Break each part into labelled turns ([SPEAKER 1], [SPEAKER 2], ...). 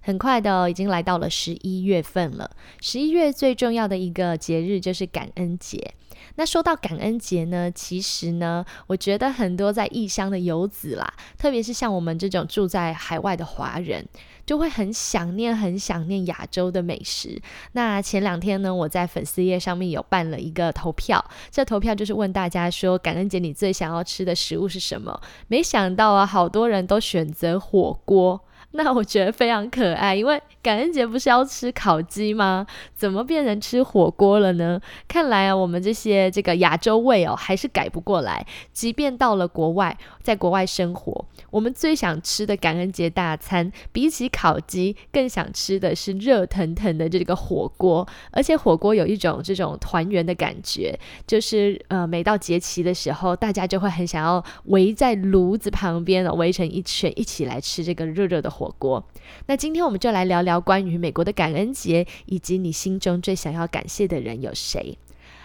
[SPEAKER 1] 很快的，已经来到了十一月份了。十一月最重要的一个节日就是感恩节。那说到感恩节呢，其实呢，我觉得很多在异乡的游子啦，特别是像我们这种住在海外的华人，就会很想念、很想念亚洲的美食。那前两天呢，我在粉丝页上面有办了一个投票，这投票就是问大家说，感恩节你最想要吃的食物是什么？没想到啊，好多人都选择火锅。那我觉得非常可爱，因为感恩节不是要吃烤鸡吗？怎么变成吃火锅了呢？看来啊，我们这些这个亚洲胃哦，还是改不过来。即便到了国外，在国外生活，我们最想吃的感恩节大餐，比起烤鸡，更想吃的是热腾腾的这个火锅。而且火锅有一种这种团圆的感觉，就是呃，每到节期的时候，大家就会很想要围在炉子旁边，围成一圈，一起来吃这个热热的。火锅，那今天我们就来聊聊关于美国的感恩节，以及你心中最想要感谢的人有谁。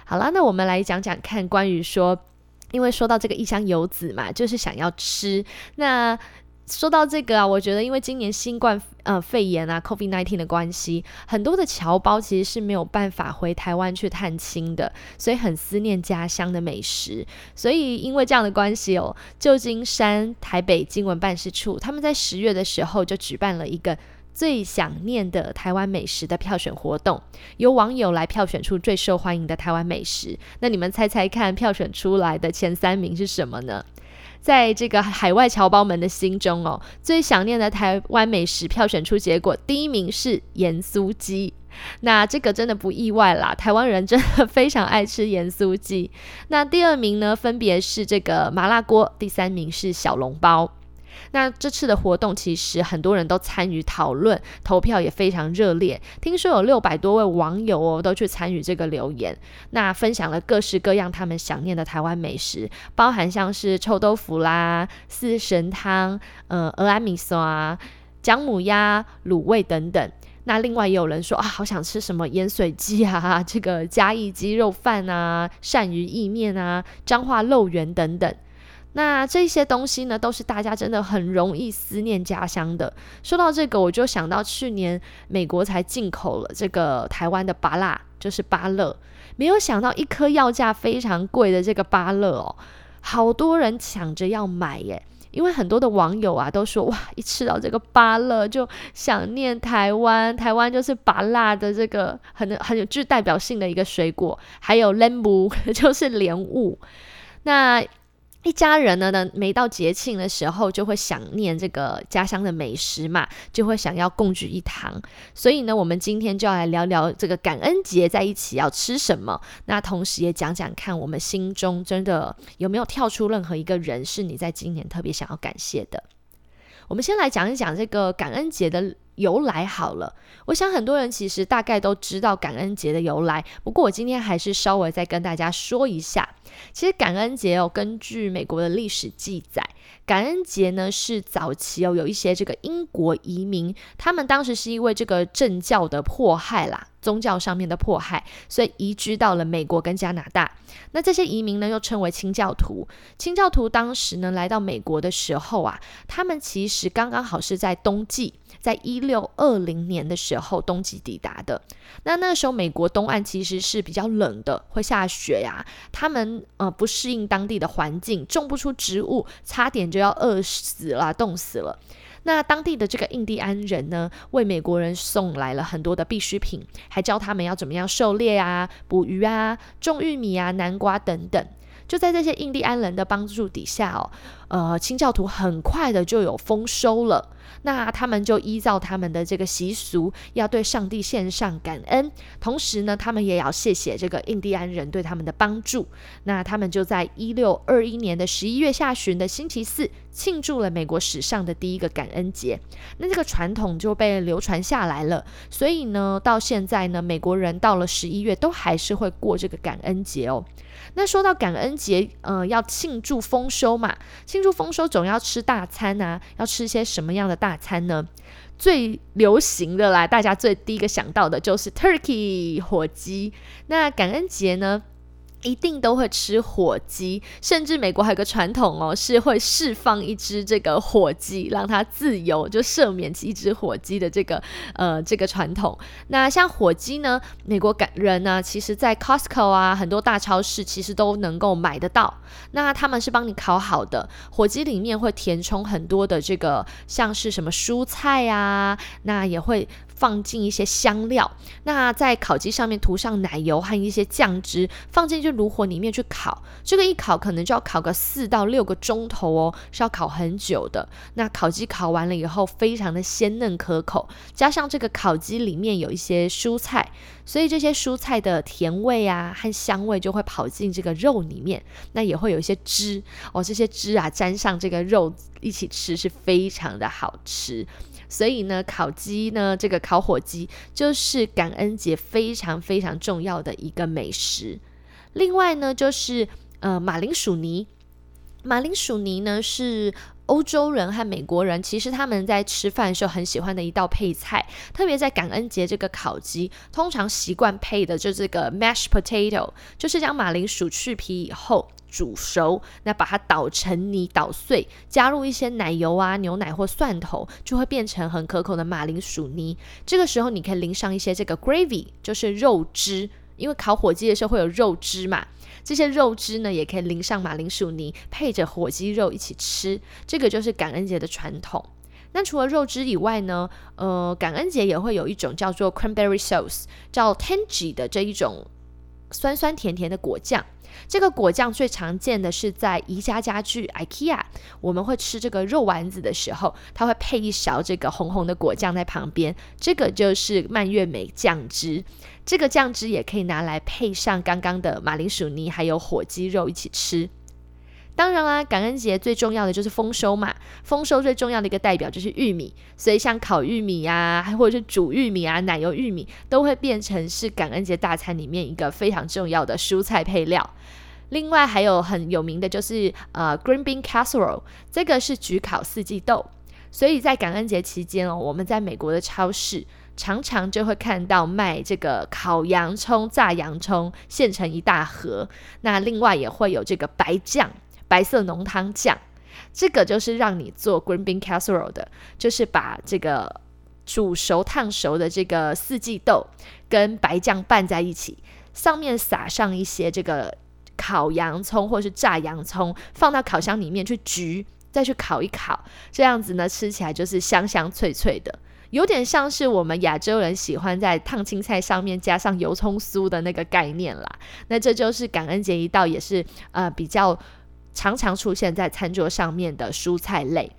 [SPEAKER 1] 好了，那我们来讲讲看，关于说，因为说到这个异乡游子嘛，就是想要吃那。说到这个啊，我觉得因为今年新冠呃肺炎啊 COVID-19 的关系，很多的侨胞其实是没有办法回台湾去探亲的，所以很思念家乡的美食。所以因为这样的关系哦，旧金山台北经文办事处他们在十月的时候就举办了一个最想念的台湾美食的票选活动，由网友来票选出最受欢迎的台湾美食。那你们猜猜看，票选出来的前三名是什么呢？在这个海外侨胞们的心中哦，最想念的台湾美食票选出结果，第一名是盐酥鸡。那这个真的不意外啦，台湾人真的非常爱吃盐酥鸡。那第二名呢，分别是这个麻辣锅，第三名是小笼包。那这次的活动其实很多人都参与讨论，投票也非常热烈。听说有六百多位网友哦都去参与这个留言，那分享了各式各样他们想念的台湾美食，包含像是臭豆腐啦、四神汤、呃鹅安米索啊、姜母鸭、卤味等等。那另外也有人说啊，好想吃什么盐水鸡啊、这个嘉义鸡肉饭啊、鳝鱼意面啊、彰化肉圆等等。那这些东西呢，都是大家真的很容易思念家乡的。说到这个，我就想到去年美国才进口了这个台湾的芭辣，就是芭乐。没有想到一颗要价非常贵的这个芭乐哦，好多人抢着要买耶。因为很多的网友啊都说，哇，一吃到这个芭乐就想念台湾，台湾就是芭辣的这个很很有具代表性的一个水果。还有莲雾，就是莲雾。那一家人呢呢，每到节庆的时候，就会想念这个家乡的美食嘛，就会想要共聚一堂。所以呢，我们今天就要来聊聊这个感恩节在一起要吃什么。那同时也讲讲看，我们心中真的有没有跳出任何一个人，是你在今年特别想要感谢的？我们先来讲一讲这个感恩节的。由来好了，我想很多人其实大概都知道感恩节的由来，不过我今天还是稍微再跟大家说一下。其实感恩节哦，根据美国的历史记载，感恩节呢是早期哦有一些这个英国移民，他们当时是因为这个政教的迫害啦，宗教上面的迫害，所以移居到了美国跟加拿大。那这些移民呢又称为清教徒。清教徒当时呢来到美国的时候啊，他们其实刚刚好是在冬季。在一六二零年的时候，冬季抵达的。那那时候，美国东岸其实是比较冷的，会下雪呀。他们呃不适应当地的环境，种不出植物，差点就要饿死了，冻死了。那当地的这个印第安人呢，为美国人送来了很多的必需品，还教他们要怎么样狩猎啊、捕鱼啊、种玉米啊、南瓜等等。就在这些印第安人的帮助底下哦，呃，清教徒很快的就有丰收了。那他们就依照他们的这个习俗，要对上帝献上感恩，同时呢，他们也要谢谢这个印第安人对他们的帮助。那他们就在一六二一年的十一月下旬的星期四，庆祝了美国史上的第一个感恩节。那这个传统就被流传下来了。所以呢，到现在呢，美国人到了十一月都还是会过这个感恩节哦。那说到感恩节，呃，要庆祝丰收嘛，庆祝丰收总要吃大餐啊，要吃些什么样的大餐呢？最流行的啦，大家最第一个想到的就是 turkey 火鸡。那感恩节呢？一定都会吃火鸡，甚至美国还有个传统哦，是会释放一只这个火鸡，让它自由，就赦免一只火鸡的这个呃这个传统。那像火鸡呢，美国人呢，其实在 Costco 啊，很多大超市其实都能够买得到。那他们是帮你烤好的，火鸡里面会填充很多的这个像是什么蔬菜啊，那也会。放进一些香料，那在烤鸡上面涂上奶油和一些酱汁，放进去炉火里面去烤。这个一烤可能就要烤个四到六个钟头哦，是要烤很久的。那烤鸡烤完了以后，非常的鲜嫩可口，加上这个烤鸡里面有一些蔬菜，所以这些蔬菜的甜味啊和香味就会跑进这个肉里面，那也会有一些汁哦，这些汁啊沾上这个肉一起吃是非常的好吃。所以呢，烤鸡呢，这个烤火鸡就是感恩节非常非常重要的一个美食。另外呢，就是呃马铃薯泥。马铃薯泥呢是欧洲人和美国人其实他们在吃饭时候很喜欢的一道配菜，特别在感恩节这个烤鸡，通常习惯配的就这个 mashed potato，就是将马铃薯去皮以后。煮熟，那把它捣成泥，捣碎，加入一些奶油啊、牛奶或蒜头，就会变成很可口的马铃薯泥。这个时候，你可以淋上一些这个 gravy，就是肉汁，因为烤火鸡的时候会有肉汁嘛。这些肉汁呢，也可以淋上马铃薯泥，配着火鸡肉一起吃。这个就是感恩节的传统。那除了肉汁以外呢，呃，感恩节也会有一种叫做 cranberry sauce，叫 tangy 的这一种酸酸甜甜的果酱。这个果酱最常见的是在宜家家具 IKEA，我们会吃这个肉丸子的时候，它会配一勺这个红红的果酱在旁边，这个就是蔓越莓酱汁。这个酱汁也可以拿来配上刚刚的马铃薯泥，还有火鸡肉一起吃。当然啦，感恩节最重要的就是丰收嘛，丰收最重要的一个代表就是玉米，所以像烤玉米呀，或者是煮玉米啊，奶油玉米都会变成是感恩节大餐里面一个非常重要的蔬菜配料。另外还有很有名的就是呃 green bean casserole，这个是焗烤四季豆，所以在感恩节期间哦，我们在美国的超市常常就会看到卖这个烤洋葱、炸洋葱，现成一大盒。那另外也会有这个白酱。白色浓汤酱，这个就是让你做 green bean casserole 的，就是把这个煮熟、烫熟的这个四季豆跟白酱拌在一起，上面撒上一些这个烤洋葱或是炸洋葱，放到烤箱里面去焗，再去烤一烤，这样子呢吃起来就是香香脆脆的，有点像是我们亚洲人喜欢在烫青菜上面加上油葱酥的那个概念啦。那这就是感恩节一道，也是呃比较。常常出现在餐桌上面的蔬菜类，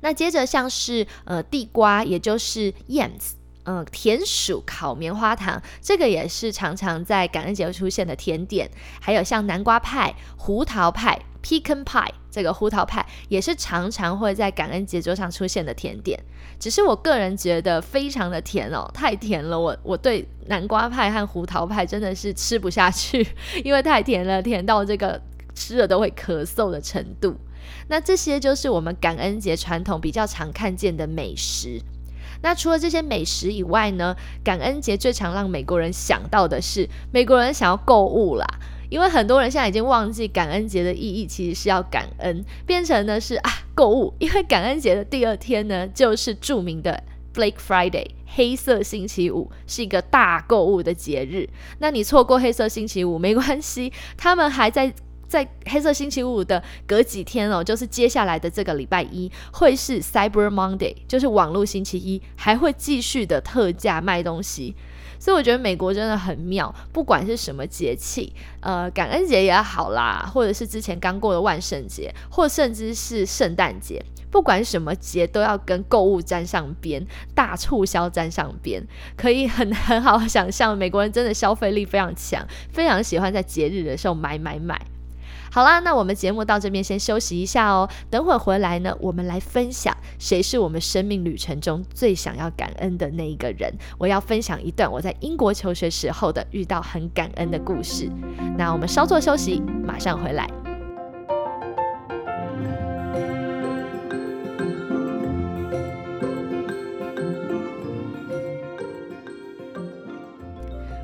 [SPEAKER 1] 那接着像是呃地瓜，也就是 yams，嗯，甜薯烤棉花糖，这个也是常常在感恩节出现的甜点。还有像南瓜派、胡桃派 （pecan pie），这个胡桃派也是常常会在感恩节桌上出现的甜点。只是我个人觉得非常的甜哦，太甜了，我我对南瓜派和胡桃派真的是吃不下去，因为太甜了，甜到这个。吃了都会咳嗽的程度，那这些就是我们感恩节传统比较常看见的美食。那除了这些美食以外呢，感恩节最常让美国人想到的是，美国人想要购物啦。因为很多人现在已经忘记感恩节的意义，其实是要感恩，变成呢是啊购物。因为感恩节的第二天呢，就是著名的 Black Friday 黑色星期五，是一个大购物的节日。那你错过黑色星期五没关系，他们还在。在黑色星期五的隔几天哦，就是接下来的这个礼拜一会是 Cyber Monday，就是网络星期一，还会继续的特价卖东西。所以我觉得美国真的很妙，不管是什么节气，呃，感恩节也好啦，或者是之前刚过的万圣节，或甚至是圣诞节，不管什么节都要跟购物沾上边，大促销沾上边，可以很很好想象，美国人真的消费力非常强，非常喜欢在节日的时候买买买。好啦，那我们节目到这边先休息一下哦。等会回来呢，我们来分享谁是我们生命旅程中最想要感恩的那一个人。我要分享一段我在英国求学时候的遇到很感恩的故事。那我们稍作休息，马上回来。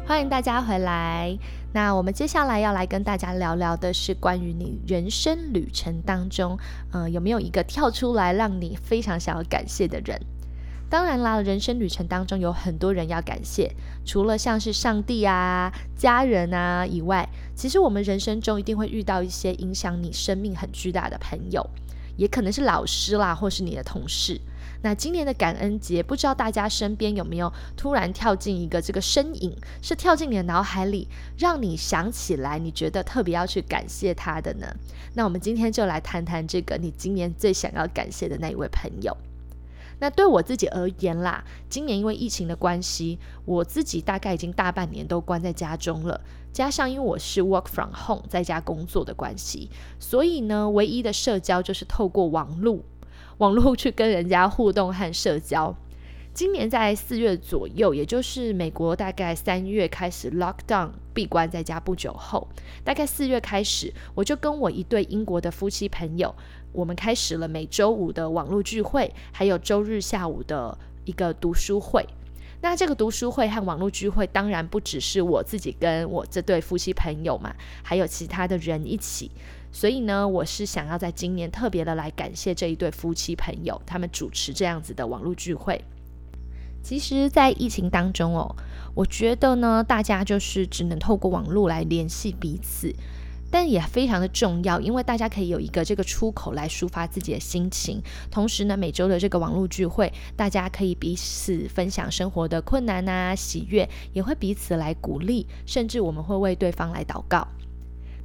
[SPEAKER 1] 欢迎大家回来。那我们接下来要来跟大家聊聊的是关于你人生旅程当中，呃，有没有一个跳出来让你非常想要感谢的人？当然啦，人生旅程当中有很多人要感谢，除了像是上帝啊、家人啊以外，其实我们人生中一定会遇到一些影响你生命很巨大的朋友，也可能是老师啦，或是你的同事。那今年的感恩节，不知道大家身边有没有突然跳进一个这个身影，是跳进你的脑海里，让你想起来，你觉得特别要去感谢他的呢？那我们今天就来谈谈这个你今年最想要感谢的那一位朋友。那对我自己而言啦，今年因为疫情的关系，我自己大概已经大半年都关在家中了，加上因为我是 work from home 在家工作的关系，所以呢，唯一的社交就是透过网络。网络去跟人家互动和社交。今年在四月左右，也就是美国大概三月开始 lockdown 闭关在家不久后，大概四月开始，我就跟我一对英国的夫妻朋友，我们开始了每周五的网络聚会，还有周日下午的一个读书会。那这个读书会和网络聚会，当然不只是我自己跟我这对夫妻朋友嘛，还有其他的人一起。所以呢，我是想要在今年特别的来感谢这一对夫妻朋友，他们主持这样子的网络聚会。其实，在疫情当中哦，我觉得呢，大家就是只能透过网络来联系彼此，但也非常的重要，因为大家可以有一个这个出口来抒发自己的心情。同时呢，每周的这个网络聚会，大家可以彼此分享生活的困难啊、喜悦，也会彼此来鼓励，甚至我们会为对方来祷告。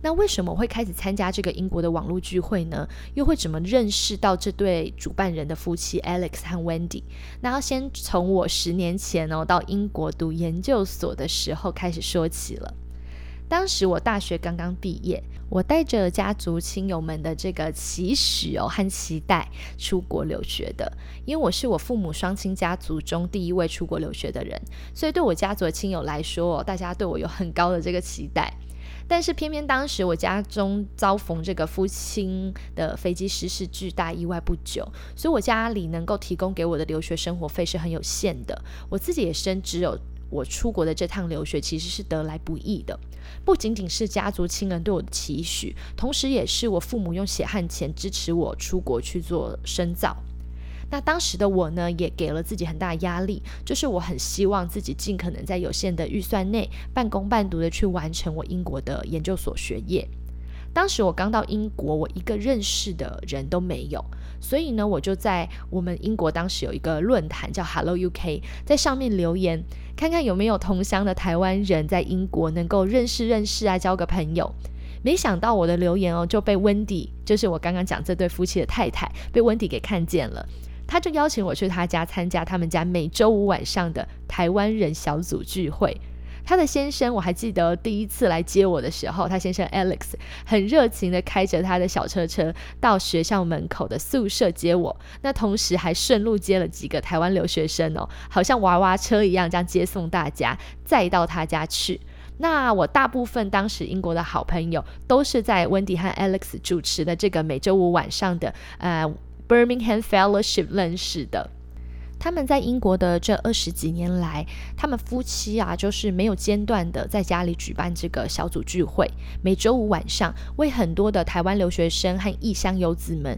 [SPEAKER 1] 那为什么会开始参加这个英国的网络聚会呢？又会怎么认识到这对主办人的夫妻 Alex 和 Wendy？那要先从我十年前哦到英国读研究所的时候开始说起了。当时我大学刚刚毕业，我带着家族亲友们的这个期许哦和期待出国留学的，因为我是我父母双亲家族中第一位出国留学的人，所以对我家族的亲友来说，大家对我有很高的这个期待。但是偏偏当时我家中遭逢这个父亲的飞机失事巨大意外不久，所以我家里能够提供给我的留学生活费是很有限的。我自己也深知，有我出国的这趟留学其实是得来不易的，不仅仅是家族亲人对我的期许，同时也是我父母用血汗钱支持我出国去做深造。那当时的我呢，也给了自己很大压力，就是我很希望自己尽可能在有限的预算内，半工半读的去完成我英国的研究所学业。当时我刚到英国，我一个认识的人都没有，所以呢，我就在我们英国当时有一个论坛叫 Hello UK，在上面留言，看看有没有同乡的台湾人在英国能够认识认识啊，交个朋友。没想到我的留言哦就被温迪，就是我刚刚讲这对夫妻的太太，被温迪给看见了。他就邀请我去他家参加他们家每周五晚上的台湾人小组聚会。他的先生我还记得第一次来接我的时候，他先生 Alex 很热情的开着他的小车车到学校门口的宿舍接我，那同时还顺路接了几个台湾留学生哦，好像娃娃车一样这样接送大家，再到他家去。那我大部分当时英国的好朋友都是在温迪和 Alex 主持的这个每周五晚上的呃。Birmingham Fellowship 认识的，他们在英国的这二十几年来，他们夫妻啊，就是没有间断的在家里举办这个小组聚会，每周五晚上为很多的台湾留学生和异乡游子们。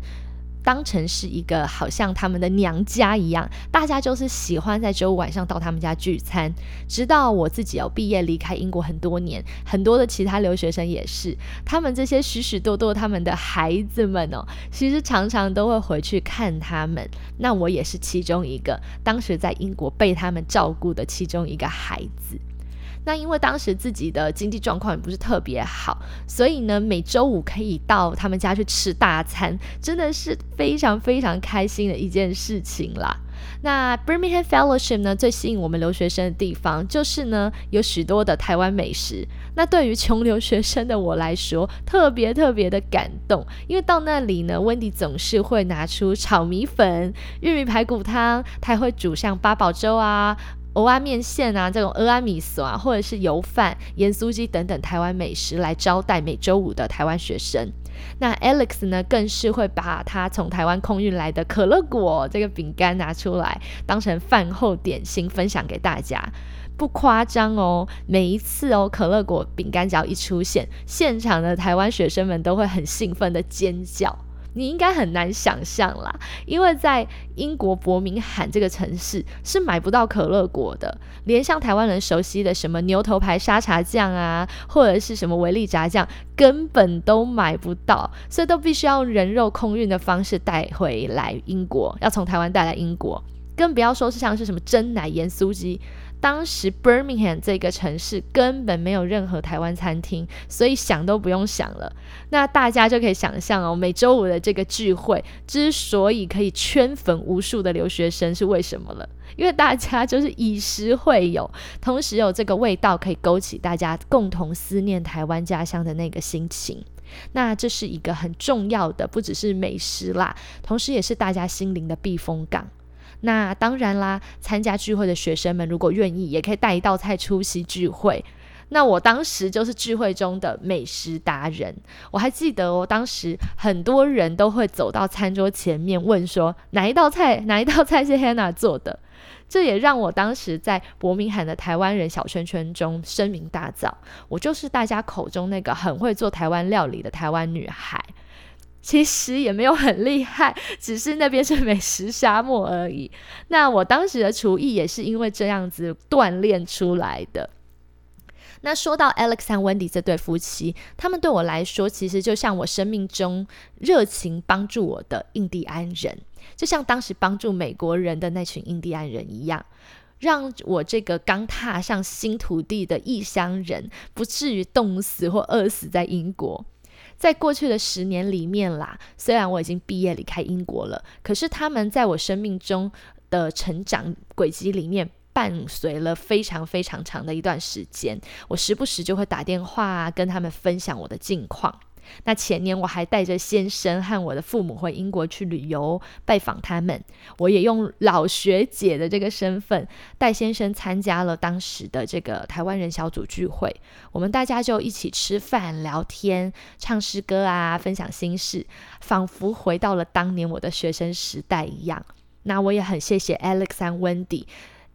[SPEAKER 1] 当成是一个好像他们的娘家一样，大家就是喜欢在周五晚上到他们家聚餐。直到我自己哦毕业离开英国很多年，很多的其他留学生也是，他们这些许许多多他们的孩子们哦，其实常常都会回去看他们。那我也是其中一个，当时在英国被他们照顾的其中一个孩子。那因为当时自己的经济状况也不是特别好，所以呢，每周五可以到他们家去吃大餐，真的是非常非常开心的一件事情啦。那 Birmingham Fellowship 呢，最吸引我们留学生的地方就是呢，有许多的台湾美食。那对于穷留学生的我来说，特别特别的感动，因为到那里呢，温迪总是会拿出炒米粉、玉米排骨汤，他还会煮像八宝粥啊。欧阿面线啊，这种俄阿米索啊，或者是油饭、盐酥鸡等等台湾美食来招待每周五的台湾学生。那 Alex 呢，更是会把他从台湾空运来的可乐果这个饼干拿出来，当成饭后点心分享给大家。不夸张哦，每一次哦，可乐果饼干只要一出现，现场的台湾学生们都会很兴奋的尖叫。你应该很难想象啦，因为在英国伯明翰这个城市是买不到可乐果的，连像台湾人熟悉的什么牛头牌沙茶酱啊，或者是什么维力炸酱，根本都买不到，所以都必须要人肉空运的方式带回来英国，要从台湾带来英国，更不要说是像是什么真奶盐酥鸡。当时 Birmingham 这个城市根本没有任何台湾餐厅，所以想都不用想了。那大家就可以想象哦，每周五的这个聚会之所以可以圈粉无数的留学生，是为什么了？因为大家就是以食会友，同时有这个味道可以勾起大家共同思念台湾家乡的那个心情。那这是一个很重要的，不只是美食啦，同时也是大家心灵的避风港。那当然啦，参加聚会的学生们如果愿意，也可以带一道菜出席聚会。那我当时就是聚会中的美食达人。我还记得哦，当时很多人都会走到餐桌前面问说，哪一道菜，哪一道菜是 Hannah 做的？这也让我当时在伯明翰的台湾人小圈圈中声名大噪。我就是大家口中那个很会做台湾料理的台湾女孩。其实也没有很厉害，只是那边是美食沙漠而已。那我当时的厨艺也是因为这样子锻炼出来的。那说到 Alex 和 Wendy 这对夫妻，他们对我来说，其实就像我生命中热情帮助我的印第安人，就像当时帮助美国人的那群印第安人一样，让我这个刚踏上新土地的异乡人，不至于冻死或饿死在英国。在过去的十年里面啦，虽然我已经毕业离开英国了，可是他们在我生命中的成长轨迹里面，伴随了非常非常长的一段时间。我时不时就会打电话跟他们分享我的近况。那前年我还带着先生和我的父母回英国去旅游拜访他们，我也用老学姐的这个身份带先生参加了当时的这个台湾人小组聚会，我们大家就一起吃饭、聊天、唱诗歌啊，分享心事，仿佛回到了当年我的学生时代一样。那我也很谢谢 Alex 和 Wendy。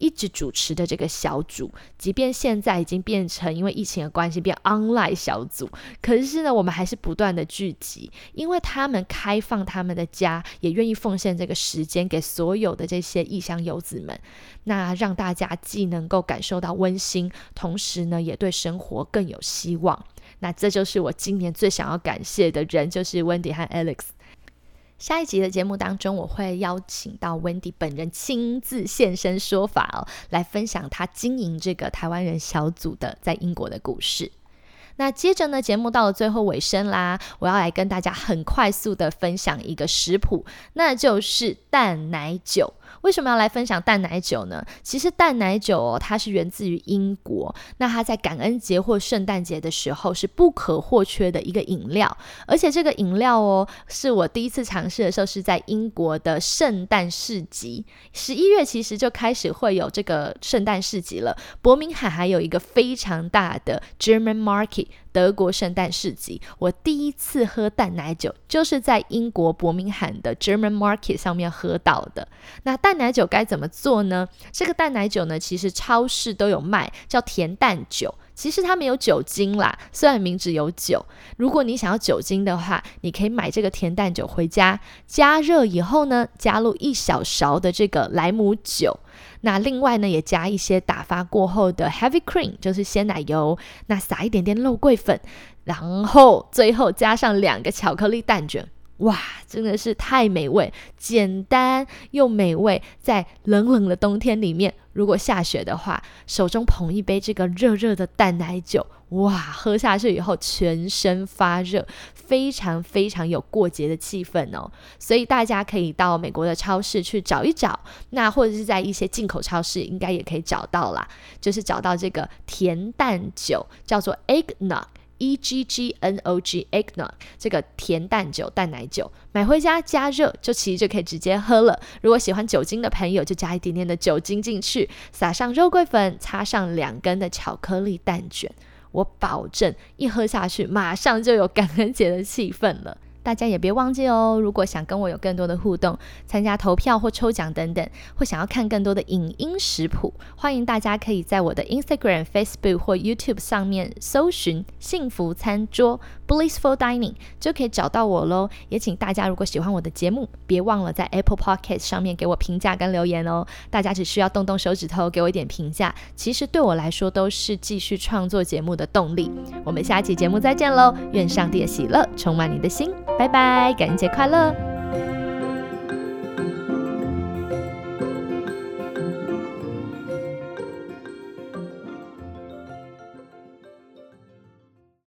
[SPEAKER 1] 一直主持的这个小组，即便现在已经变成因为疫情的关系变 online 小组，可是呢，我们还是不断的聚集，因为他们开放他们的家，也愿意奉献这个时间给所有的这些异乡游子们，那让大家既能够感受到温馨，同时呢，也对生活更有希望。那这就是我今年最想要感谢的人，就是 Wendy 和 Alex。下一集的节目当中，我会邀请到 Wendy 本人亲自现身说法哦，来分享他经营这个台湾人小组的在英国的故事。那接着呢，节目到了最后尾声啦，我要来跟大家很快速的分享一个食谱，那就是蛋奶酒。为什么要来分享蛋奶酒呢？其实蛋奶酒哦，它是源自于英国，那它在感恩节或圣诞节的时候是不可或缺的一个饮料，而且这个饮料哦，是我第一次尝试的时候是在英国的圣诞市集，十一月其实就开始会有这个圣诞市集了，伯明翰还有一个非常大的 German Market。德国圣诞市集，我第一次喝蛋奶酒就是在英国伯明翰的 German Market 上面喝到的。那蛋奶酒该怎么做呢？这个蛋奶酒呢，其实超市都有卖，叫甜蛋酒。其实它没有酒精啦，虽然名字有酒。如果你想要酒精的话，你可以买这个甜蛋酒回家，加热以后呢，加入一小勺的这个莱姆酒。那另外呢，也加一些打发过后的 heavy cream，就是鲜奶油。那撒一点点肉桂粉，然后最后加上两个巧克力蛋卷。哇，真的是太美味，简单又美味。在冷冷的冬天里面，如果下雪的话，手中捧一杯这个热热的淡奶酒，哇，喝下去以后全身发热，非常非常有过节的气氛哦。所以大家可以到美国的超市去找一找，那或者是在一些进口超市应该也可以找到啦，就是找到这个甜淡酒，叫做 eggnog。E G G N O G eggnog 这个甜蛋酒、蛋奶酒，买回家加热就其实就可以直接喝了。如果喜欢酒精的朋友，就加一点点的酒精进去，撒上肉桂粉，插上两根的巧克力蛋卷，我保证一喝下去，马上就有感恩节的气氛了。大家也别忘记哦，如果想跟我有更多的互动，参加投票或抽奖等等，或想要看更多的影音食谱，欢迎大家可以在我的 Instagram、Facebook 或 YouTube 上面搜寻“幸福餐桌 ”（Blissful Dining） 就可以找到我喽。也请大家如果喜欢我的节目，别忘了在 Apple Podcast 上面给我评价跟留言哦。大家只需要动动手指头给我一点评价，其实对我来说都是继续创作节目的动力。我们下期节目再见喽！愿上帝的喜乐充满你的心。拜拜，感恩节快乐！